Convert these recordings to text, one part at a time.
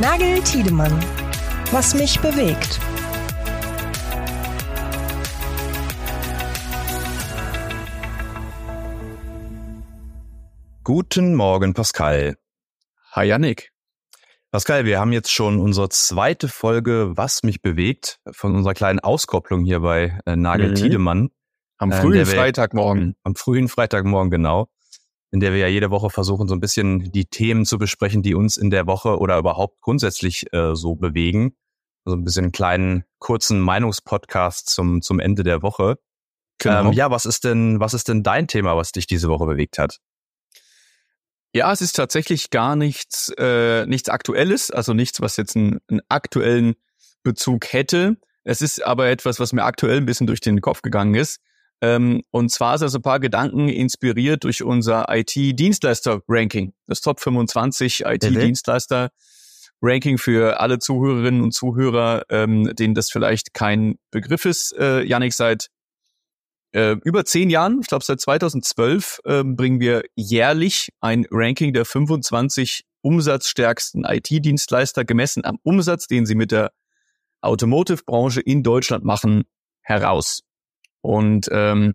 Nagel Tiedemann. Was mich bewegt. Guten Morgen, Pascal. Hi, Yannick. Pascal, wir haben jetzt schon unsere zweite Folge Was mich bewegt von unserer kleinen Auskopplung hier bei äh, Nagel mhm. Tiedemann. Am äh, frühen Freitagmorgen. Am frühen Freitagmorgen, genau. In der wir ja jede Woche versuchen, so ein bisschen die Themen zu besprechen, die uns in der Woche oder überhaupt grundsätzlich äh, so bewegen. Also ein bisschen einen kleinen, kurzen Meinungspodcast zum, zum Ende der Woche. Genau. Ähm, ja, was ist denn, was ist denn dein Thema, was dich diese Woche bewegt hat? Ja, es ist tatsächlich gar nichts, äh, nichts Aktuelles, also nichts, was jetzt einen, einen aktuellen Bezug hätte. Es ist aber etwas, was mir aktuell ein bisschen durch den Kopf gegangen ist. Ähm, und zwar sind so ein paar Gedanken inspiriert durch unser IT-Dienstleister-Ranking. Das Top 25 IT-Dienstleister-Ranking für alle Zuhörerinnen und Zuhörer, ähm, denen das vielleicht kein Begriff ist. Äh, Janik, seit äh, über zehn Jahren, ich glaube seit 2012, äh, bringen wir jährlich ein Ranking der 25 umsatzstärksten IT-Dienstleister gemessen am Umsatz, den sie mit der Automotive-Branche in Deutschland machen, heraus. Und ähm,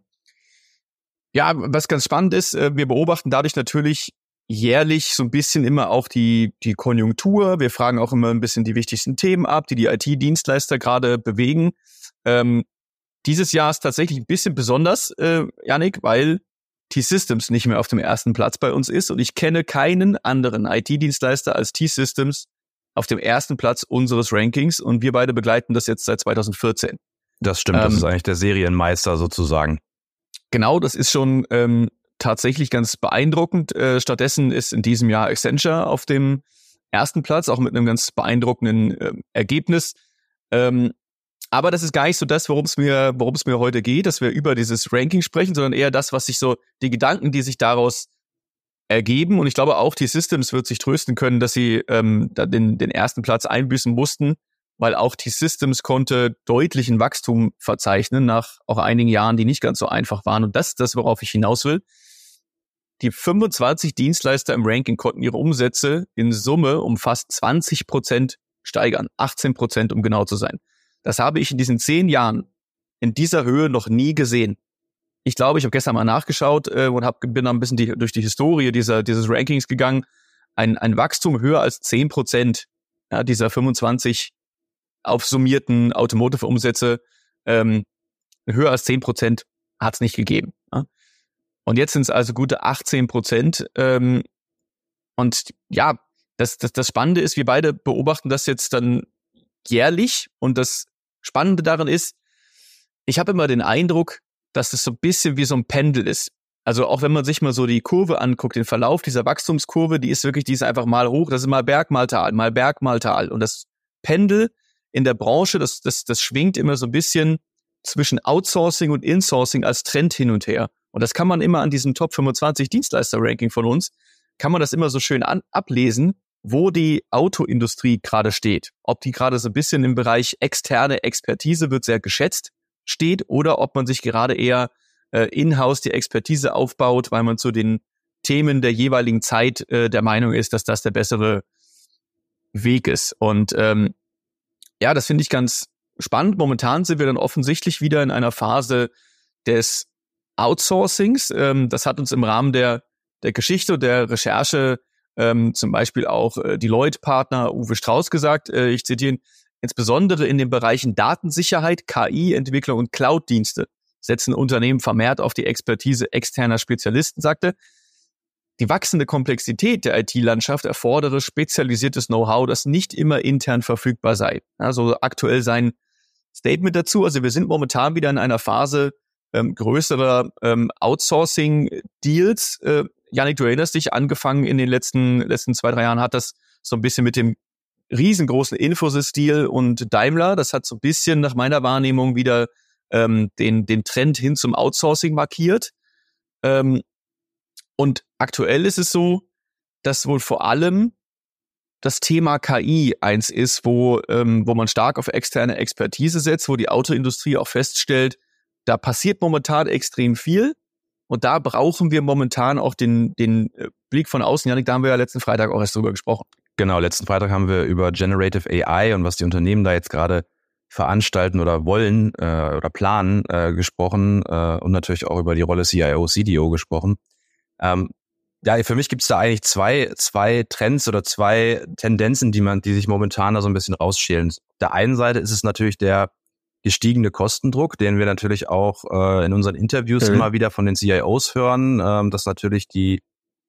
ja, was ganz spannend ist, äh, wir beobachten dadurch natürlich jährlich so ein bisschen immer auch die, die Konjunktur. Wir fragen auch immer ein bisschen die wichtigsten Themen ab, die die IT-Dienstleister gerade bewegen. Ähm, dieses Jahr ist tatsächlich ein bisschen besonders, äh, Yannick, weil T-Systems nicht mehr auf dem ersten Platz bei uns ist und ich kenne keinen anderen IT-Dienstleister als T-Systems auf dem ersten Platz unseres Rankings und wir beide begleiten das jetzt seit 2014. Das stimmt, das ähm, ist eigentlich der Serienmeister sozusagen. Genau, das ist schon ähm, tatsächlich ganz beeindruckend. Äh, stattdessen ist in diesem Jahr Accenture auf dem ersten Platz, auch mit einem ganz beeindruckenden äh, Ergebnis. Ähm, aber das ist gar nicht so das, worum es mir, worum es mir heute geht, dass wir über dieses Ranking sprechen, sondern eher das, was sich so, die Gedanken, die sich daraus ergeben. Und ich glaube auch, die Systems wird sich trösten können, dass sie ähm, den, den ersten Platz einbüßen mussten, weil auch die Systems konnte deutlichen Wachstum verzeichnen nach auch einigen Jahren, die nicht ganz so einfach waren. Und das ist das, worauf ich hinaus will. Die 25 Dienstleister im Ranking konnten ihre Umsätze in Summe um fast 20 Prozent steigern. 18 Prozent, um genau zu sein. Das habe ich in diesen zehn Jahren in dieser Höhe noch nie gesehen. Ich glaube, ich habe gestern mal nachgeschaut äh, und hab, bin dann ein bisschen die, durch die Historie dieser, dieses Rankings gegangen. Ein, ein Wachstum höher als zehn Prozent ja, dieser 25 aufsummierten Automotive-Umsätze, ähm, höher als zehn Prozent hat es nicht gegeben. Ja. Und jetzt sind es also gute 18 Prozent. Ähm, und ja, das, das, das Spannende ist, wir beide beobachten das jetzt dann jährlich und das Spannende daran ist, ich habe immer den Eindruck, dass das so ein bisschen wie so ein Pendel ist. Also auch wenn man sich mal so die Kurve anguckt, den Verlauf dieser Wachstumskurve, die ist wirklich, die ist einfach mal hoch, das ist mal Berg, mal Tal, mal Berg, mal Tal. Und das Pendel in der Branche, das, das, das schwingt immer so ein bisschen zwischen Outsourcing und Insourcing als Trend hin und her. Und das kann man immer an diesem Top 25 Dienstleister-Ranking von uns, kann man das immer so schön an, ablesen, wo die Autoindustrie gerade steht. Ob die gerade so ein bisschen im Bereich externe Expertise wird sehr geschätzt steht oder ob man sich gerade eher äh, in-house die Expertise aufbaut, weil man zu den Themen der jeweiligen Zeit äh, der Meinung ist, dass das der bessere Weg ist. Und ähm, ja, das finde ich ganz spannend. Momentan sind wir dann offensichtlich wieder in einer Phase des Outsourcings. Ähm, das hat uns im Rahmen der, der Geschichte und der Recherche ähm, zum Beispiel auch äh, Deloitte-Partner Uwe Strauß gesagt, äh, ich zitiere ihn, insbesondere in den Bereichen Datensicherheit, KI-Entwicklung und Cloud-Dienste setzen Unternehmen vermehrt auf die Expertise externer Spezialisten, sagte. Die wachsende Komplexität der IT-Landschaft erfordere spezialisiertes Know-how, das nicht immer intern verfügbar sei. Also aktuell sein Statement dazu. Also wir sind momentan wieder in einer Phase ähm, größerer ähm, Outsourcing-Deals, äh, Janik, du erinnerst dich, angefangen in den letzten, letzten zwei, drei Jahren hat das so ein bisschen mit dem riesengroßen Infosys-Deal und Daimler. Das hat so ein bisschen nach meiner Wahrnehmung wieder ähm, den, den Trend hin zum Outsourcing markiert. Ähm, und aktuell ist es so, dass wohl vor allem das Thema KI eins ist, wo, ähm, wo man stark auf externe Expertise setzt, wo die Autoindustrie auch feststellt, da passiert momentan extrem viel. Und da brauchen wir momentan auch den, den äh, Blick von außen. Janik, da haben wir ja letzten Freitag auch erst drüber gesprochen. Genau, letzten Freitag haben wir über Generative AI und was die Unternehmen da jetzt gerade veranstalten oder wollen äh, oder planen äh, gesprochen äh, und natürlich auch über die Rolle CIO, CDO gesprochen. Ähm, ja, für mich gibt es da eigentlich zwei, zwei Trends oder zwei Tendenzen, die man, die sich momentan da so ein bisschen rausschälen. Auf der einen Seite ist es natürlich der gestiegene Kostendruck, den wir natürlich auch äh, in unseren Interviews mhm. immer wieder von den CIOs hören, ähm, dass natürlich die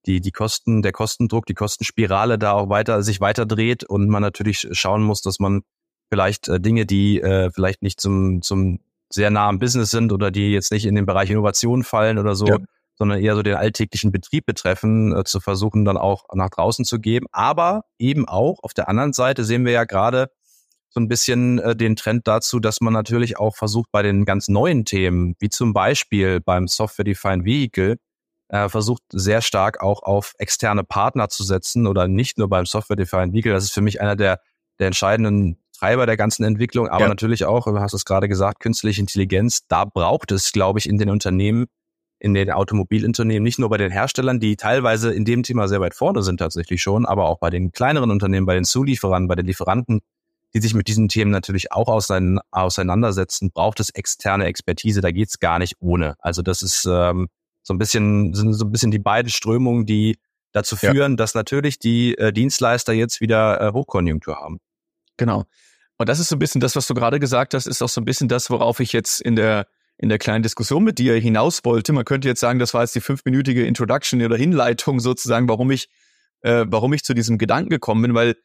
die die Kosten, der Kostendruck, die Kostenspirale da auch weiter sich weiter dreht und man natürlich schauen muss, dass man vielleicht äh, Dinge, die äh, vielleicht nicht zum zum sehr nah am Business sind oder die jetzt nicht in den Bereich Innovation fallen oder so, ja sondern eher so den alltäglichen Betrieb betreffen, äh, zu versuchen, dann auch nach draußen zu geben. Aber eben auch auf der anderen Seite sehen wir ja gerade so ein bisschen äh, den Trend dazu, dass man natürlich auch versucht, bei den ganz neuen Themen, wie zum Beispiel beim Software-Defined Vehicle, äh, versucht sehr stark auch auf externe Partner zu setzen oder nicht nur beim Software-Defined Vehicle. Das ist für mich einer der, der entscheidenden Treiber der ganzen Entwicklung, aber ja. natürlich auch, du hast es gerade gesagt, künstliche Intelligenz. Da braucht es, glaube ich, in den Unternehmen in den Automobilunternehmen, nicht nur bei den Herstellern, die teilweise in dem Thema sehr weit vorne sind tatsächlich schon, aber auch bei den kleineren Unternehmen, bei den Zulieferern, bei den Lieferanten, die sich mit diesen Themen natürlich auch auseinandersetzen, braucht es externe Expertise. Da geht's gar nicht ohne. Also das ist ähm, so ein bisschen sind so ein bisschen die beiden Strömungen, die dazu führen, ja. dass natürlich die äh, Dienstleister jetzt wieder äh, Hochkonjunktur haben. Genau. Und das ist so ein bisschen das, was du gerade gesagt hast, ist auch so ein bisschen das, worauf ich jetzt in der in der kleinen Diskussion mit dir hinaus wollte. Man könnte jetzt sagen, das war jetzt die fünfminütige Introduction oder Hinleitung sozusagen, warum ich, äh, warum ich zu diesem Gedanken gekommen bin, weil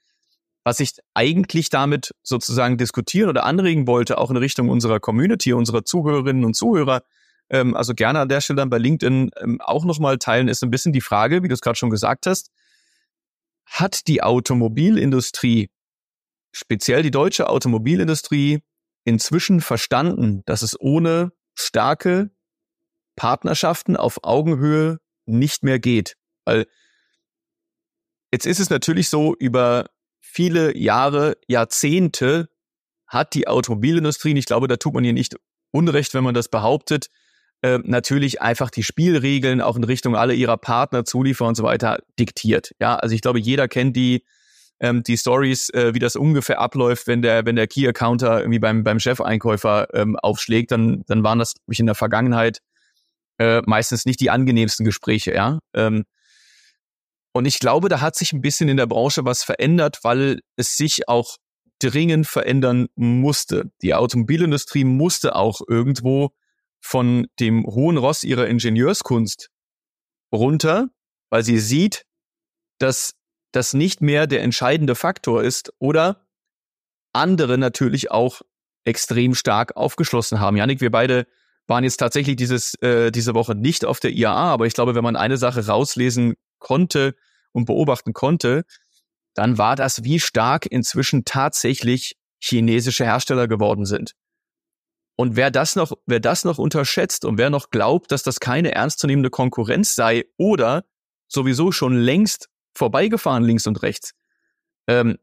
was ich eigentlich damit sozusagen diskutieren oder anregen wollte, auch in Richtung unserer Community, unserer Zuhörerinnen und Zuhörer, ähm, also gerne an der Stelle dann bei LinkedIn ähm, auch nochmal teilen, ist ein bisschen die Frage, wie du es gerade schon gesagt hast, hat die Automobilindustrie, speziell die deutsche Automobilindustrie, inzwischen verstanden, dass es ohne starke Partnerschaften auf Augenhöhe nicht mehr geht. Weil jetzt ist es natürlich so, über viele Jahre, Jahrzehnte hat die Automobilindustrie, und ich glaube, da tut man ihr nicht Unrecht, wenn man das behauptet, äh, natürlich einfach die Spielregeln auch in Richtung alle ihrer Partner, Zulieferer und so weiter diktiert. Ja, also ich glaube, jeder kennt die ähm, die Stories, äh, wie das ungefähr abläuft, wenn der, wenn der Key-Accounter irgendwie beim, beim Chefeinkäufer ähm, aufschlägt, dann, dann waren das ich in der Vergangenheit äh, meistens nicht die angenehmsten Gespräche, ja. Ähm, und ich glaube, da hat sich ein bisschen in der Branche was verändert, weil es sich auch dringend verändern musste. Die Automobilindustrie musste auch irgendwo von dem hohen Ross ihrer Ingenieurskunst runter, weil sie sieht, dass das nicht mehr der entscheidende Faktor ist oder andere natürlich auch extrem stark aufgeschlossen haben. Janik, wir beide waren jetzt tatsächlich dieses, äh, diese Woche nicht auf der IAA, aber ich glaube, wenn man eine Sache rauslesen konnte und beobachten konnte, dann war das, wie stark inzwischen tatsächlich chinesische Hersteller geworden sind. Und wer das noch, wer das noch unterschätzt und wer noch glaubt, dass das keine ernstzunehmende Konkurrenz sei oder sowieso schon längst vorbeigefahren links und rechts. Ähm,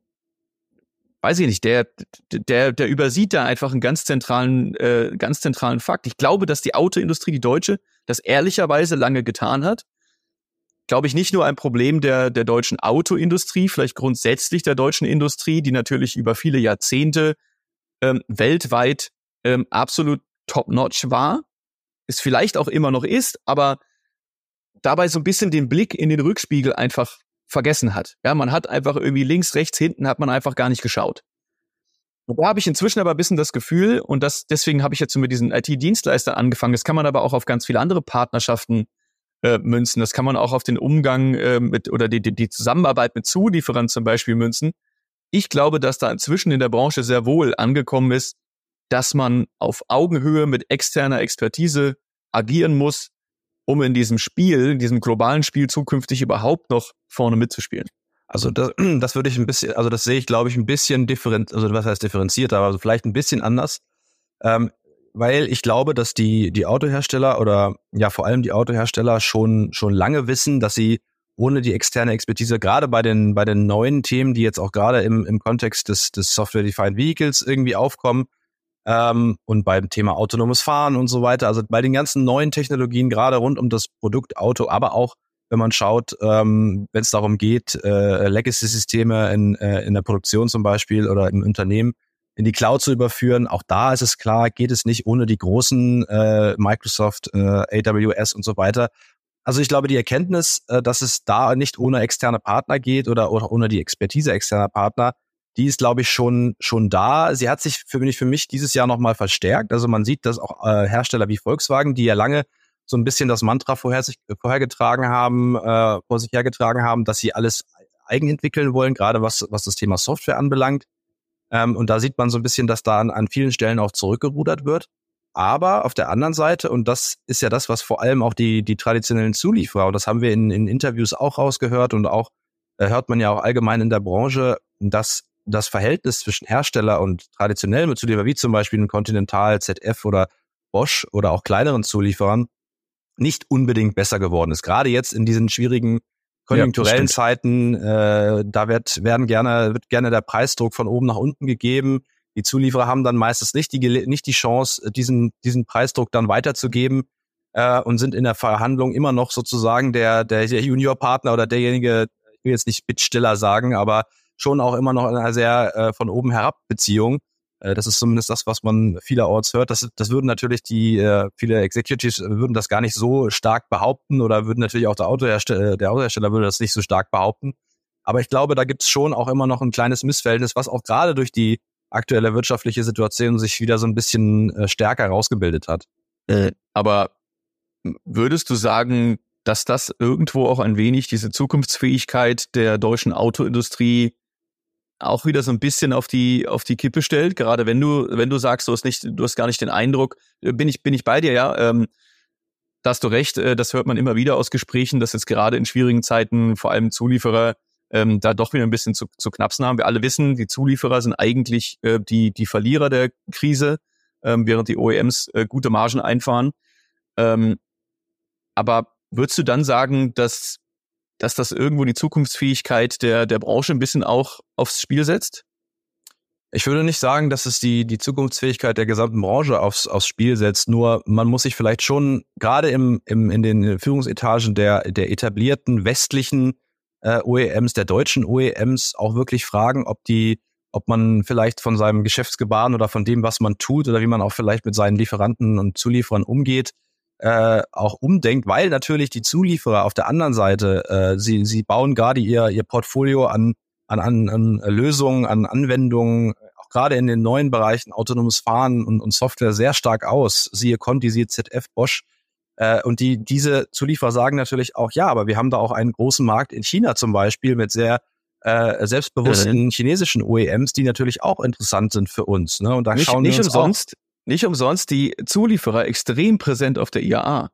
weiß ich nicht, der, der, der übersieht da einfach einen ganz zentralen, äh, ganz zentralen Fakt. Ich glaube, dass die Autoindustrie, die deutsche, das ehrlicherweise lange getan hat. Glaube ich nicht nur ein Problem der, der deutschen Autoindustrie, vielleicht grundsätzlich der deutschen Industrie, die natürlich über viele Jahrzehnte ähm, weltweit ähm, absolut top-notch war, es vielleicht auch immer noch ist, aber dabei so ein bisschen den Blick in den Rückspiegel einfach vergessen hat. Ja, man hat einfach irgendwie links, rechts, hinten hat man einfach gar nicht geschaut. Und da habe ich inzwischen aber ein bisschen das Gefühl, und das, deswegen habe ich jetzt mit diesen IT-Dienstleistern angefangen. Das kann man aber auch auf ganz viele andere Partnerschaften äh, münzen. Das kann man auch auf den Umgang äh, mit oder die, die, die Zusammenarbeit mit Zulieferern zum Beispiel münzen. Ich glaube, dass da inzwischen in der Branche sehr wohl angekommen ist, dass man auf Augenhöhe mit externer Expertise agieren muss, um in diesem Spiel, in diesem globalen Spiel zukünftig überhaupt noch vorne mitzuspielen? Also das, das würde ich ein bisschen, also das sehe ich, glaube ich, ein bisschen different, also was heißt differenziert, aber also vielleicht ein bisschen anders. Ähm, weil ich glaube, dass die, die Autohersteller oder ja vor allem die Autohersteller schon, schon lange wissen, dass sie ohne die externe Expertise, gerade bei den, bei den neuen Themen, die jetzt auch gerade im, im Kontext des, des Software-Defined Vehicles irgendwie aufkommen, ähm, und beim Thema autonomes Fahren und so weiter. Also bei den ganzen neuen Technologien, gerade rund um das Produkt Auto, aber auch wenn man schaut, ähm, wenn es darum geht, äh, Legacy-Systeme in, äh, in der Produktion zum Beispiel oder im Unternehmen in die Cloud zu überführen. Auch da ist es klar, geht es nicht ohne die großen äh, Microsoft, äh, AWS und so weiter. Also ich glaube, die Erkenntnis, äh, dass es da nicht ohne externe Partner geht oder, oder ohne die Expertise externer Partner, die ist, glaube ich, schon, schon da. Sie hat sich für mich, für mich dieses Jahr nochmal verstärkt. Also man sieht, dass auch äh, Hersteller wie Volkswagen, die ja lange so ein bisschen das Mantra vorher sich, vorhergetragen haben, äh, vor sich hergetragen haben, dass sie alles eigen entwickeln wollen, gerade was, was das Thema Software anbelangt. Ähm, und da sieht man so ein bisschen, dass da an, an vielen Stellen auch zurückgerudert wird. Aber auf der anderen Seite, und das ist ja das, was vor allem auch die, die traditionellen Zulieferer, und das haben wir in, in Interviews auch rausgehört und auch äh, hört man ja auch allgemein in der Branche, dass das Verhältnis zwischen Hersteller und traditionellem Zulieferer, wie zum Beispiel ein Continental, ZF oder Bosch oder auch kleineren Zulieferern, nicht unbedingt besser geworden ist. Gerade jetzt in diesen schwierigen konjunkturellen ja, Zeiten, äh, da wird, werden gerne, wird gerne der Preisdruck von oben nach unten gegeben. Die Zulieferer haben dann meistens nicht die, nicht die Chance, diesen, diesen Preisdruck dann weiterzugeben äh, und sind in der Verhandlung immer noch sozusagen der, der Juniorpartner oder derjenige, ich will jetzt nicht Bittsteller sagen, aber schon auch immer noch in einer sehr äh, von oben herab Beziehung. Äh, das ist zumindest das, was man vielerorts hört. Das, das würden natürlich die, äh, viele Executives würden das gar nicht so stark behaupten oder würden natürlich auch der Autohersteller, der Autohersteller würde das nicht so stark behaupten. Aber ich glaube, da gibt es schon auch immer noch ein kleines Missverhältnis, was auch gerade durch die aktuelle wirtschaftliche Situation sich wieder so ein bisschen äh, stärker rausgebildet hat. Äh, aber würdest du sagen, dass das irgendwo auch ein wenig diese Zukunftsfähigkeit der deutschen Autoindustrie auch wieder so ein bisschen auf die auf die Kippe stellt. Gerade wenn du wenn du sagst, du hast nicht, du hast gar nicht den Eindruck, äh, bin ich bin ich bei dir, ja. Ähm, da hast du recht. Äh, das hört man immer wieder aus Gesprächen, dass jetzt gerade in schwierigen Zeiten vor allem Zulieferer ähm, da doch wieder ein bisschen zu, zu knapsen haben. Wir alle wissen, die Zulieferer sind eigentlich äh, die die Verlierer der Krise, ähm, während die OEMs äh, gute Margen einfahren. Ähm, aber würdest du dann sagen, dass dass das irgendwo die Zukunftsfähigkeit der, der Branche ein bisschen auch aufs Spiel setzt? Ich würde nicht sagen, dass es die, die Zukunftsfähigkeit der gesamten Branche aufs, aufs Spiel setzt. Nur man muss sich vielleicht schon gerade im, im, in den Führungsetagen der, der etablierten westlichen äh, OEMs, der deutschen OEMs auch wirklich fragen, ob die, ob man vielleicht von seinem Geschäftsgebaren oder von dem, was man tut oder wie man auch vielleicht mit seinen Lieferanten und Zulieferern umgeht, äh, auch umdenkt, weil natürlich die Zulieferer auf der anderen Seite, äh, sie, sie bauen gerade ihr, ihr Portfolio an, an, an, an Lösungen, an Anwendungen, auch gerade in den neuen Bereichen autonomes Fahren und, und Software sehr stark aus. Siehe Conti, siehe ZF, Bosch. Äh, und die, diese Zulieferer sagen natürlich auch, ja, aber wir haben da auch einen großen Markt in China zum Beispiel mit sehr äh, selbstbewussten mhm. chinesischen OEMs, die natürlich auch interessant sind für uns. Ne? Und da nicht, schauen nicht wir uns umsonst, nicht umsonst die Zulieferer extrem präsent auf der IAA.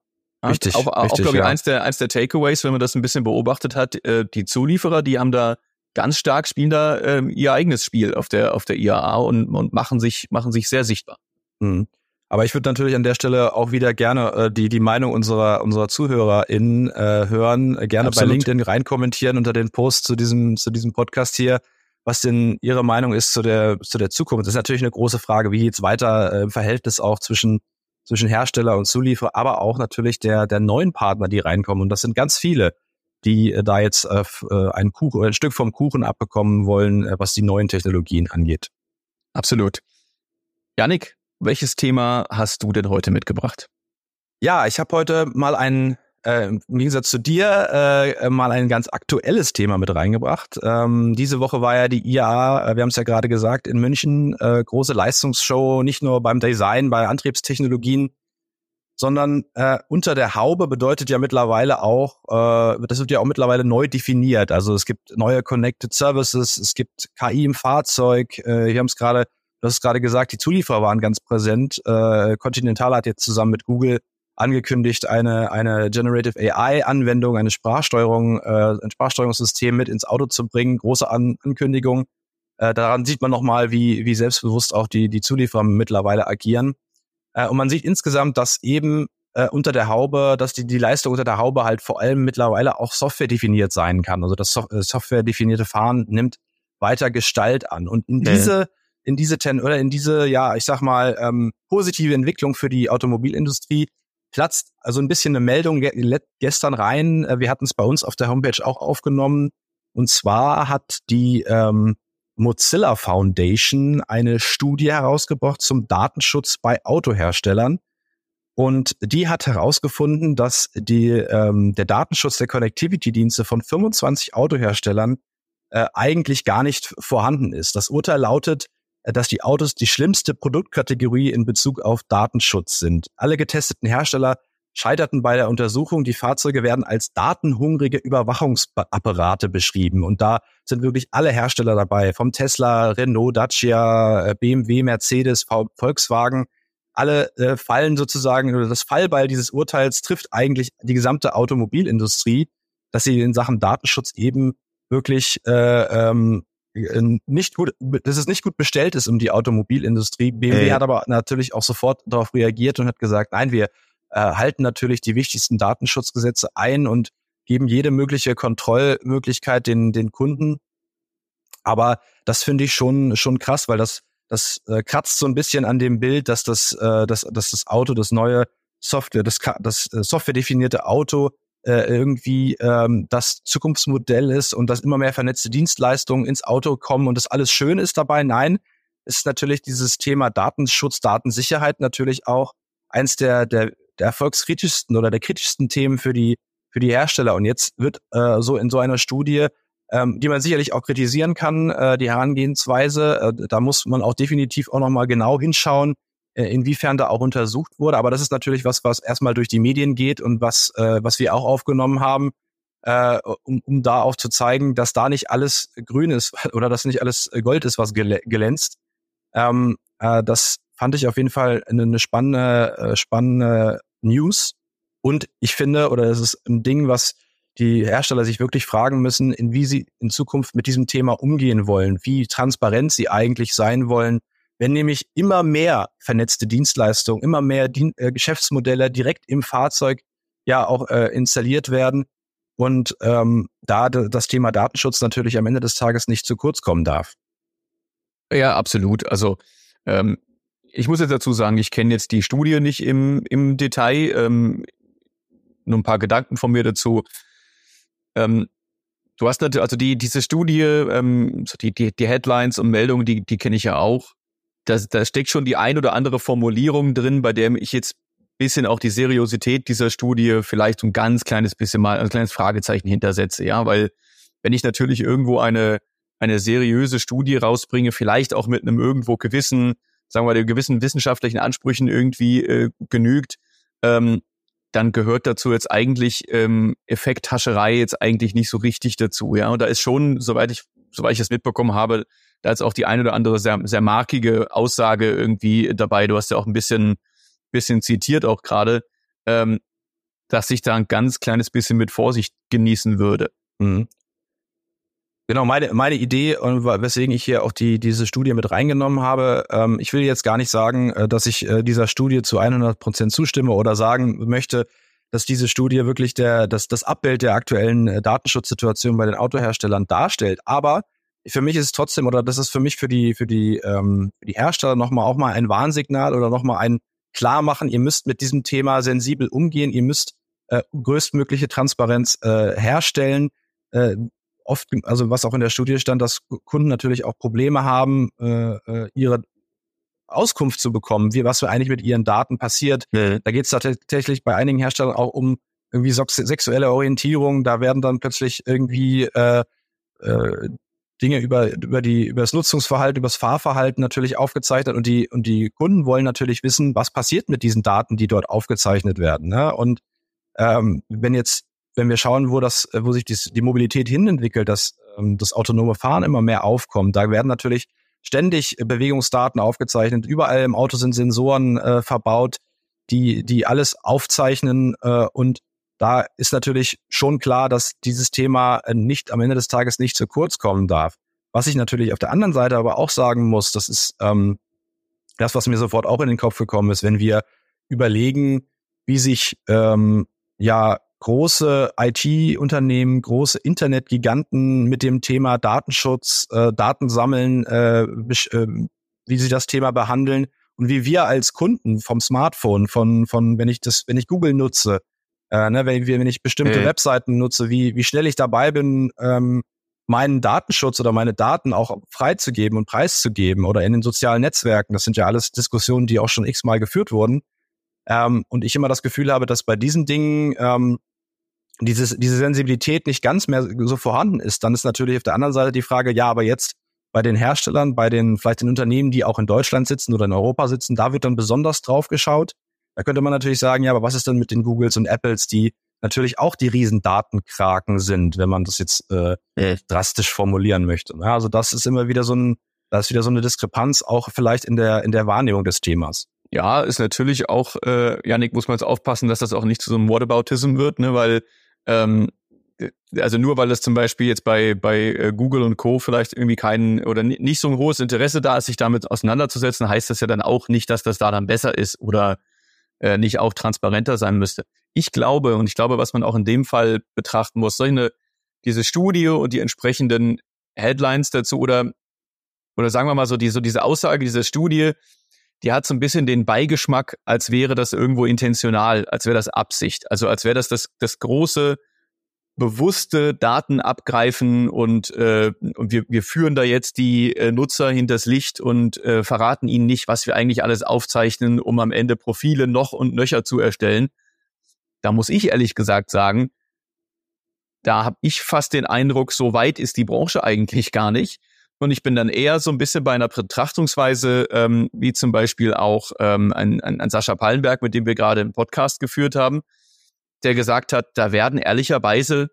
Richtig. Auch, auch glaube ich, ja. eins der, eins der Takeaways, wenn man das ein bisschen beobachtet hat, äh, die Zulieferer, die haben da ganz stark, spielen da äh, ihr eigenes Spiel auf der, auf der IAA und, und machen sich, machen sich sehr sichtbar. Mhm. Aber ich würde natürlich an der Stelle auch wieder gerne äh, die, die Meinung unserer, unserer ZuhörerInnen äh, hören, gerne Absolut. bei LinkedIn reinkommentieren unter den Post zu diesem, zu diesem Podcast hier was denn Ihre Meinung ist zu der, zu der Zukunft. Das ist natürlich eine große Frage, wie jetzt weiter äh, im Verhältnis auch zwischen, zwischen Hersteller und Zulieferer, aber auch natürlich der, der neuen Partner, die reinkommen. Und das sind ganz viele, die äh, da jetzt äh, äh ein, Kuchen, ein Stück vom Kuchen abbekommen wollen, äh, was die neuen Technologien angeht. Absolut. Janik, welches Thema hast du denn heute mitgebracht? Ja, ich habe heute mal einen äh, im Gegensatz zu dir äh, mal ein ganz aktuelles Thema mit reingebracht. Ähm, diese Woche war ja die IAA, äh, wir haben es ja gerade gesagt, in München, äh, große Leistungsshow, nicht nur beim Design, bei Antriebstechnologien, sondern äh, unter der Haube bedeutet ja mittlerweile auch, äh, das wird ja auch mittlerweile neu definiert. Also es gibt neue Connected Services, es gibt KI im Fahrzeug. Äh, wir haben es gerade, du hast gerade gesagt, die Zulieferer waren ganz präsent. Äh, Continental hat jetzt zusammen mit Google angekündigt, eine, eine Generative AI-Anwendung, eine Sprachsteuerung, äh, ein Sprachsteuerungssystem mit ins Auto zu bringen. Große An Ankündigung. Äh, daran sieht man nochmal, wie, wie selbstbewusst auch die, die Zulieferer mittlerweile agieren. Äh, und man sieht insgesamt, dass eben äh, unter der Haube, dass die, die Leistung unter der Haube halt vor allem mittlerweile auch Software definiert sein kann. Also das so äh, Software definierte Fahren nimmt weiter Gestalt an. Und in diese in diese ten oder in diese ja ich sag mal ähm, positive Entwicklung für die Automobilindustrie platzt also ein bisschen eine Meldung gestern rein. Äh, wir hatten es bei uns auf der Homepage auch aufgenommen. Und zwar hat die ähm, Mozilla Foundation eine Studie herausgebracht zum Datenschutz bei Autoherstellern. Und die hat herausgefunden, dass die, ähm, der Datenschutz der Connectivity-Dienste von 25 Autoherstellern äh, eigentlich gar nicht vorhanden ist. Das Urteil lautet, dass die Autos die schlimmste Produktkategorie in Bezug auf Datenschutz sind. Alle getesteten Hersteller scheiterten bei der Untersuchung. Die Fahrzeuge werden als datenhungrige Überwachungsapparate beschrieben. Und da sind wirklich alle Hersteller dabei, vom Tesla, Renault, Dacia, äh, BMW, Mercedes, Volkswagen alle äh, fallen sozusagen, oder das Fallball dieses Urteils trifft eigentlich die gesamte Automobilindustrie, dass sie in Sachen Datenschutz eben wirklich äh, ähm, nicht gut, dass es nicht gut bestellt ist um die Automobilindustrie. BMW hey. hat aber natürlich auch sofort darauf reagiert und hat gesagt, nein, wir äh, halten natürlich die wichtigsten Datenschutzgesetze ein und geben jede mögliche Kontrollmöglichkeit den, den Kunden. Aber das finde ich schon, schon krass, weil das das äh, kratzt so ein bisschen an dem Bild, dass das, äh, dass, dass das Auto, das neue Software, das, das äh, softwaredefinierte Auto äh, irgendwie ähm, das Zukunftsmodell ist und dass immer mehr vernetzte Dienstleistungen ins Auto kommen und das alles schön ist dabei. Nein, ist natürlich dieses Thema Datenschutz, Datensicherheit natürlich auch eins der, der, der erfolgskritischsten oder der kritischsten Themen für die, für die Hersteller. Und jetzt wird äh, so in so einer Studie ähm, die man sicherlich auch kritisieren kann, äh, die Herangehensweise. Äh, da muss man auch definitiv auch nochmal genau hinschauen, inwiefern da auch untersucht wurde. Aber das ist natürlich was, was erstmal durch die Medien geht und was, äh, was wir auch aufgenommen haben, äh, um, um da auch zu zeigen, dass da nicht alles grün ist oder dass nicht alles Gold ist, was glänzt. Ähm, äh, das fand ich auf jeden Fall eine, eine spannende, äh, spannende News. Und ich finde, oder das ist ein Ding, was die Hersteller sich wirklich fragen müssen, in wie sie in Zukunft mit diesem Thema umgehen wollen, wie transparent sie eigentlich sein wollen, wenn nämlich immer mehr vernetzte Dienstleistungen, immer mehr Dien äh, Geschäftsmodelle direkt im Fahrzeug ja auch äh, installiert werden und ähm, da das Thema Datenschutz natürlich am Ende des Tages nicht zu kurz kommen darf. Ja, absolut. Also ähm, ich muss jetzt dazu sagen, ich kenne jetzt die Studie nicht im, im Detail. Ähm, nur ein paar Gedanken von mir dazu. Ähm, du hast natürlich, also die, diese Studie, ähm, die, die, die Headlines und Meldungen, die, die kenne ich ja auch. Da, da steckt schon die ein oder andere Formulierung drin, bei der ich jetzt bisschen auch die Seriosität dieser Studie vielleicht ein ganz kleines bisschen mal ein kleines Fragezeichen hintersetze, ja, weil wenn ich natürlich irgendwo eine eine seriöse Studie rausbringe, vielleicht auch mit einem irgendwo gewissen, sagen wir, mal, gewissen wissenschaftlichen Ansprüchen irgendwie äh, genügt, ähm, dann gehört dazu jetzt eigentlich ähm, Effekthascherei jetzt eigentlich nicht so richtig dazu. Ja, und da ist schon, soweit ich, soweit ich es mitbekommen habe, da ist auch die eine oder andere sehr, sehr markige Aussage irgendwie dabei. Du hast ja auch ein bisschen, bisschen zitiert auch gerade, ähm, dass ich da ein ganz kleines bisschen mit Vorsicht genießen würde. Mhm. Genau, meine, meine Idee und weswegen ich hier auch die, diese Studie mit reingenommen habe. Ähm, ich will jetzt gar nicht sagen, äh, dass ich äh, dieser Studie zu 100 Prozent zustimme oder sagen möchte, dass diese Studie wirklich der, das, das Abbild der aktuellen äh, Datenschutzsituation bei den Autoherstellern darstellt. Aber für mich ist es trotzdem, oder das ist für mich für die, für die, ähm, für die Hersteller nochmal auch mal ein Warnsignal oder nochmal ein Klarmachen, ihr müsst mit diesem Thema sensibel umgehen, ihr müsst äh, größtmögliche Transparenz äh, herstellen. Äh, oft, also was auch in der Studie stand, dass Kunden natürlich auch Probleme haben, äh, äh ihre Auskunft zu bekommen, wie was eigentlich mit ihren Daten passiert. Mhm. Da geht es tatsächlich bei einigen Herstellern auch um irgendwie sexuelle Orientierung. Da werden dann plötzlich irgendwie äh, äh, Dinge über über die über das Nutzungsverhalten, über das Fahrverhalten natürlich aufgezeichnet und die und die Kunden wollen natürlich wissen, was passiert mit diesen Daten, die dort aufgezeichnet werden. Ne? Und ähm, wenn jetzt wenn wir schauen, wo das, wo sich dies, die Mobilität hinentwickelt, dass ähm, das autonome Fahren immer mehr aufkommt, da werden natürlich ständig Bewegungsdaten aufgezeichnet. Überall im Auto sind Sensoren äh, verbaut, die, die alles aufzeichnen. Äh, und da ist natürlich schon klar, dass dieses Thema äh, nicht am Ende des Tages nicht zu kurz kommen darf. Was ich natürlich auf der anderen Seite aber auch sagen muss, das ist ähm, das, was mir sofort auch in den Kopf gekommen ist, wenn wir überlegen, wie sich ähm, ja große IT-Unternehmen, große Internetgiganten mit dem Thema Datenschutz, äh, Datensammeln, äh, äh, wie sie das Thema behandeln und wie wir als Kunden vom Smartphone, von, von wenn ich das, wenn ich Google nutze, äh, ne, wenn, wenn ich bestimmte mhm. Webseiten nutze, wie, wie schnell ich dabei bin, ähm, meinen Datenschutz oder meine Daten auch freizugeben und preiszugeben oder in den sozialen Netzwerken. Das sind ja alles Diskussionen, die auch schon x-mal geführt wurden. Ähm, und ich immer das Gefühl habe, dass bei diesen Dingen ähm, dieses, diese Sensibilität nicht ganz mehr so vorhanden ist, dann ist natürlich auf der anderen Seite die Frage, ja, aber jetzt bei den Herstellern, bei den vielleicht den Unternehmen, die auch in Deutschland sitzen oder in Europa sitzen, da wird dann besonders drauf geschaut. Da könnte man natürlich sagen, ja, aber was ist denn mit den Googles und Apples, die natürlich auch die riesen Datenkraken sind, wenn man das jetzt äh, drastisch formulieren möchte. Ja, also das ist immer wieder so ein, da ist wieder so eine Diskrepanz auch vielleicht in der in der Wahrnehmung des Themas. Ja, ist natürlich auch, äh, Janik, muss man jetzt aufpassen, dass das auch nicht zu so einem Whataboutism wird, ne, weil ähm, also nur weil es zum Beispiel jetzt bei, bei äh, Google und Co. vielleicht irgendwie kein oder nicht so ein hohes Interesse da ist, sich damit auseinanderzusetzen, heißt das ja dann auch nicht, dass das da dann besser ist oder äh, nicht auch transparenter sein müsste. Ich glaube, und ich glaube, was man auch in dem Fall betrachten muss, solche, diese Studie und die entsprechenden Headlines dazu oder, oder sagen wir mal so, die, so diese Aussage dieser Studie, die hat so ein bisschen den Beigeschmack, als wäre das irgendwo intentional, als wäre das Absicht. Also als wäre das, das das große bewusste Daten abgreifen und, äh, und wir, wir führen da jetzt die äh, Nutzer hinters Licht und äh, verraten ihnen nicht, was wir eigentlich alles aufzeichnen, um am Ende Profile noch und nöcher zu erstellen. Da muss ich ehrlich gesagt sagen, da habe ich fast den Eindruck, so weit ist die Branche eigentlich gar nicht. Und ich bin dann eher so ein bisschen bei einer Betrachtungsweise, ähm, wie zum Beispiel auch ähm, ein, ein, ein Sascha Pallenberg, mit dem wir gerade einen Podcast geführt haben, der gesagt hat, da werden ehrlicherweise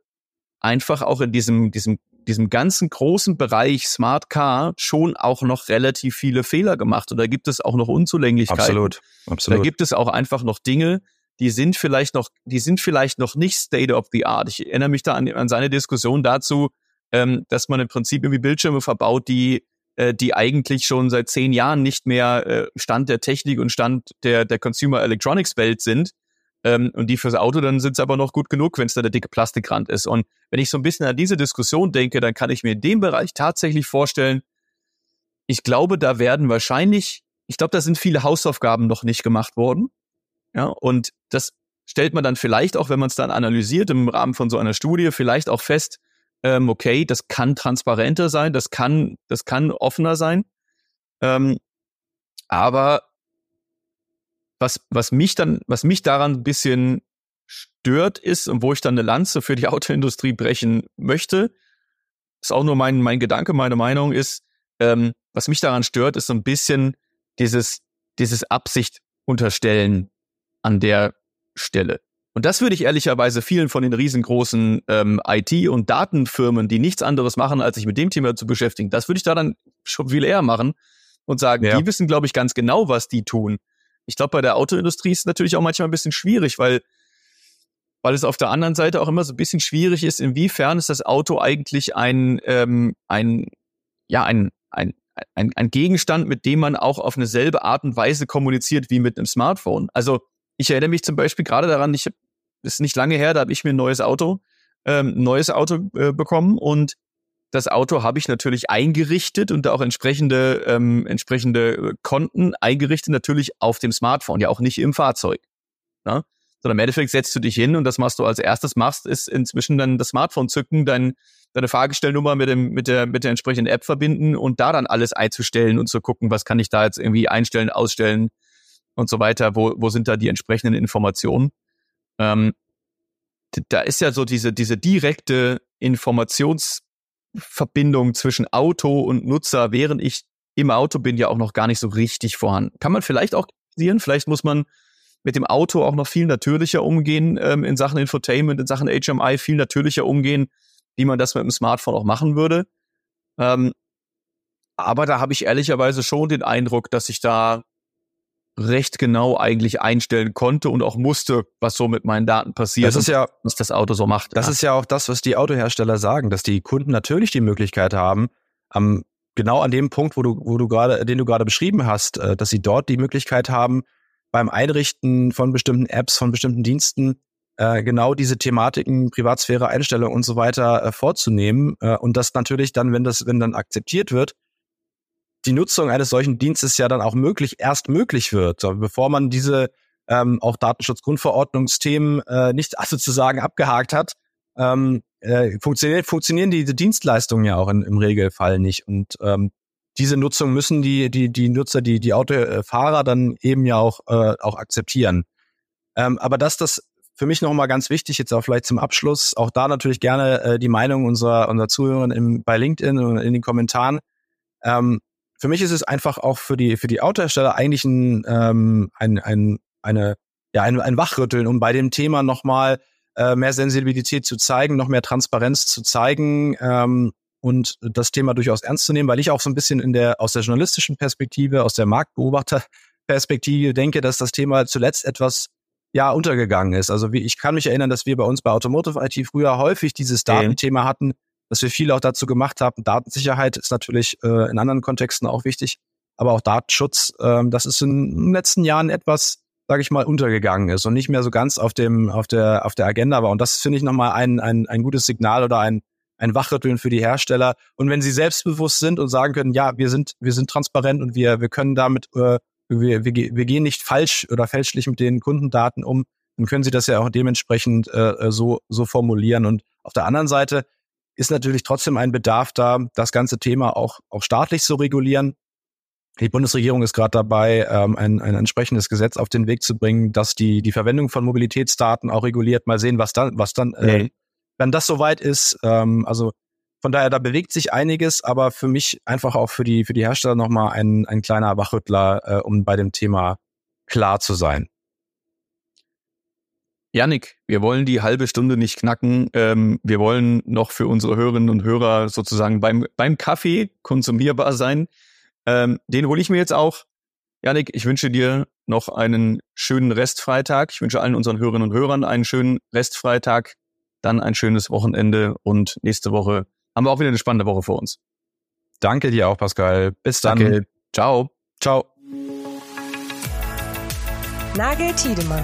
einfach auch in diesem, diesem, diesem ganzen großen Bereich Smart Car schon auch noch relativ viele Fehler gemacht. Und da gibt es auch noch Unzulänglichkeiten. Absolut, absolut. Da gibt es auch einfach noch Dinge, die sind vielleicht noch, die sind vielleicht noch nicht State of the Art. Ich erinnere mich da an, an seine Diskussion dazu, ähm, dass man im Prinzip irgendwie Bildschirme verbaut, die äh, die eigentlich schon seit zehn Jahren nicht mehr äh, Stand der Technik und Stand der, der Consumer Electronics Welt sind. Ähm, und die fürs Auto, dann sind sie aber noch gut genug, wenn es da der dicke Plastikrand ist. Und wenn ich so ein bisschen an diese Diskussion denke, dann kann ich mir in dem Bereich tatsächlich vorstellen, ich glaube, da werden wahrscheinlich, ich glaube, da sind viele Hausaufgaben noch nicht gemacht worden. Ja, und das stellt man dann vielleicht auch, wenn man es dann analysiert im Rahmen von so einer Studie, vielleicht auch fest, ähm, okay, das kann transparenter sein, das kann, das kann offener sein. Ähm, aber was, was mich dann, was mich daran ein bisschen stört ist und wo ich dann eine Lanze für die Autoindustrie brechen möchte, ist auch nur mein, mein Gedanke, meine Meinung ist, ähm, was mich daran stört, ist so ein bisschen dieses, dieses Absicht unterstellen an der Stelle. Und das würde ich ehrlicherweise vielen von den riesengroßen ähm, IT- und Datenfirmen, die nichts anderes machen, als sich mit dem Thema zu beschäftigen, das würde ich da dann schon viel eher machen und sagen, ja. die wissen, glaube ich, ganz genau, was die tun. Ich glaube, bei der Autoindustrie ist es natürlich auch manchmal ein bisschen schwierig, weil, weil es auf der anderen Seite auch immer so ein bisschen schwierig ist, inwiefern ist das Auto eigentlich ein, ähm, ein, ja, ein, ein, ein, ein Gegenstand, mit dem man auch auf eine selbe Art und Weise kommuniziert wie mit einem Smartphone. Also ich erinnere mich zum Beispiel gerade daran, ich ist nicht lange her, da habe ich mir ein neues Auto, ähm, neues Auto äh, bekommen und das Auto habe ich natürlich eingerichtet und auch entsprechende, ähm, entsprechende Konten eingerichtet, natürlich auf dem Smartphone, ja auch nicht im Fahrzeug. Ne? Sondern im Endeffekt setzt du dich hin und das, was du als erstes machst, ist inzwischen dann das Smartphone zücken, dein, deine Fahrgestellnummer mit, dem, mit, der, mit der entsprechenden App verbinden und da dann alles einzustellen und zu gucken, was kann ich da jetzt irgendwie einstellen, ausstellen und so weiter, wo, wo sind da die entsprechenden Informationen. Ähm, da ist ja so diese, diese direkte Informations- Verbindung zwischen Auto und Nutzer, während ich im Auto bin, ja auch noch gar nicht so richtig vorhanden. Kann man vielleicht auch sehen, vielleicht muss man mit dem Auto auch noch viel natürlicher umgehen ähm, in Sachen Infotainment, in Sachen HMI, viel natürlicher umgehen, wie man das mit dem Smartphone auch machen würde. Ähm, aber da habe ich ehrlicherweise schon den Eindruck, dass ich da recht genau eigentlich einstellen konnte und auch musste, was so mit meinen Daten passiert. Das ist ja, was das Auto so macht. Das ja. ist ja auch das, was die Autohersteller sagen, dass die Kunden natürlich die Möglichkeit haben, am genau an dem Punkt, wo du, wo du gerade, den du gerade beschrieben hast, äh, dass sie dort die Möglichkeit haben, beim Einrichten von bestimmten Apps, von bestimmten Diensten, äh, genau diese Thematiken, Privatsphäre, Einstellung und so weiter äh, vorzunehmen. und das natürlich dann, wenn das, wenn dann akzeptiert wird, die Nutzung eines solchen Dienstes ja dann auch möglich, erst möglich wird, bevor man diese ähm, auch Datenschutzgrundverordnungsthemen äh, nicht sozusagen abgehakt hat, ähm, äh, funktionieren, funktionieren diese Dienstleistungen ja auch in, im Regelfall nicht. Und ähm, diese Nutzung müssen die, die, die Nutzer, die, die Autofahrer dann eben ja auch, äh, auch akzeptieren. Ähm, aber dass das für mich nochmal ganz wichtig, jetzt auch vielleicht zum Abschluss, auch da natürlich gerne äh, die Meinung unserer, unserer Zuhörer im, bei LinkedIn und in den Kommentaren. Ähm, für mich ist es einfach auch für die, für die Autohersteller eigentlich ein, ähm, ein, ein, eine, ja, ein, ein Wachrütteln, um bei dem Thema nochmal äh, mehr Sensibilität zu zeigen, noch mehr Transparenz zu zeigen ähm, und das Thema durchaus ernst zu nehmen, weil ich auch so ein bisschen in der, aus der journalistischen Perspektive, aus der Marktbeobachterperspektive denke, dass das Thema zuletzt etwas ja untergegangen ist. Also wie, ich kann mich erinnern, dass wir bei uns bei Automotive IT früher häufig dieses Datenthema hatten, dass wir viel auch dazu gemacht haben. Datensicherheit ist natürlich äh, in anderen Kontexten auch wichtig, aber auch Datenschutz, ähm, das ist in den letzten Jahren etwas, sage ich mal, untergegangen ist und nicht mehr so ganz auf dem auf der auf der Agenda war. Und das finde ich nochmal ein, ein ein gutes Signal oder ein ein Wachrütteln für die Hersteller. Und wenn sie selbstbewusst sind und sagen können, ja, wir sind wir sind transparent und wir wir können damit äh, wir, wir, wir gehen nicht falsch oder fälschlich mit den Kundendaten um, dann können Sie das ja auch dementsprechend äh, äh, so, so formulieren. Und auf der anderen Seite ist natürlich trotzdem ein Bedarf da, das ganze Thema auch, auch staatlich zu regulieren. Die Bundesregierung ist gerade dabei, ähm, ein, ein entsprechendes Gesetz auf den Weg zu bringen, dass die, die Verwendung von Mobilitätsdaten auch reguliert. Mal sehen, was dann, was dann, äh, mhm. wenn das soweit ist. Ähm, also von daher, da bewegt sich einiges, aber für mich einfach auch für die, für die Hersteller nochmal ein, ein kleiner Wachrüttler, äh, um bei dem Thema klar zu sein. Janik, wir wollen die halbe Stunde nicht knacken. Ähm, wir wollen noch für unsere Hörerinnen und Hörer sozusagen beim, beim Kaffee konsumierbar sein. Ähm, den hole ich mir jetzt auch. Janik, ich wünsche dir noch einen schönen Restfreitag. Ich wünsche allen unseren Hörerinnen und Hörern einen schönen Restfreitag, dann ein schönes Wochenende und nächste Woche haben wir auch wieder eine spannende Woche vor uns. Danke dir auch, Pascal. Bis dann. Danke. Ciao. Ciao. Nagel Tiedemann,